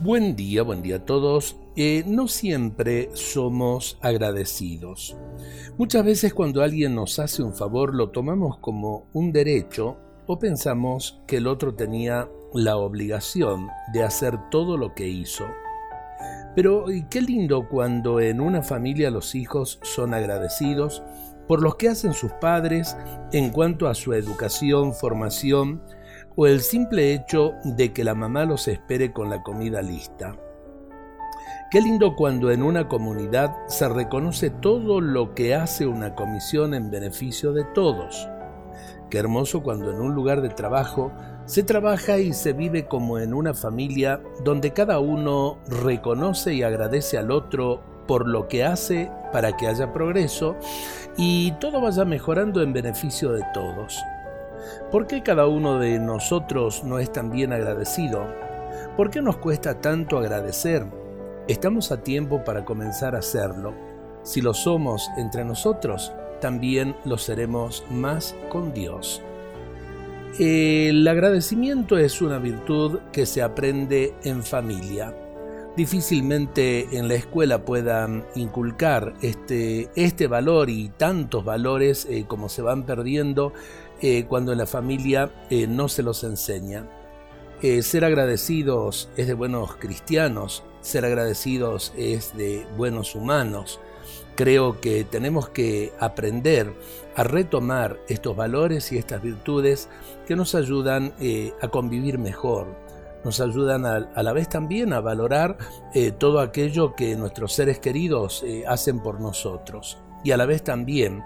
Buen día, buen día a todos. Eh, no siempre somos agradecidos. Muchas veces cuando alguien nos hace un favor lo tomamos como un derecho o pensamos que el otro tenía la obligación de hacer todo lo que hizo. Pero qué lindo cuando en una familia los hijos son agradecidos por lo que hacen sus padres en cuanto a su educación, formación, o el simple hecho de que la mamá los espere con la comida lista. Qué lindo cuando en una comunidad se reconoce todo lo que hace una comisión en beneficio de todos. Qué hermoso cuando en un lugar de trabajo se trabaja y se vive como en una familia donde cada uno reconoce y agradece al otro por lo que hace para que haya progreso y todo vaya mejorando en beneficio de todos. ¿Por qué cada uno de nosotros no es tan bien agradecido? ¿Por qué nos cuesta tanto agradecer? Estamos a tiempo para comenzar a hacerlo. Si lo somos entre nosotros, también lo seremos más con Dios. El agradecimiento es una virtud que se aprende en familia. Difícilmente en la escuela puedan inculcar este, este valor y tantos valores eh, como se van perdiendo eh, cuando en la familia eh, no se los enseña. Ser agradecidos es de buenos cristianos, ser agradecidos es de buenos humanos. Creo que tenemos que aprender a retomar estos valores y estas virtudes que nos ayudan a convivir mejor, nos ayudan a, la vez también a valorar todo aquello que nuestros seres queridos hacen por nosotros y a la vez también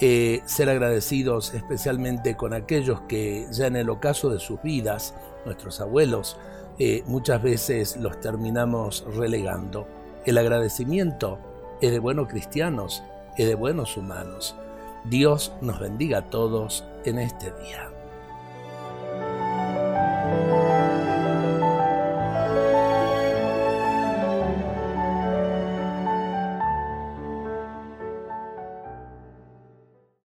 eh, ser agradecidos especialmente con aquellos que ya en el ocaso de sus vidas, nuestros abuelos, eh, muchas veces los terminamos relegando. El agradecimiento es de buenos cristianos, es de buenos humanos. Dios nos bendiga a todos en este día.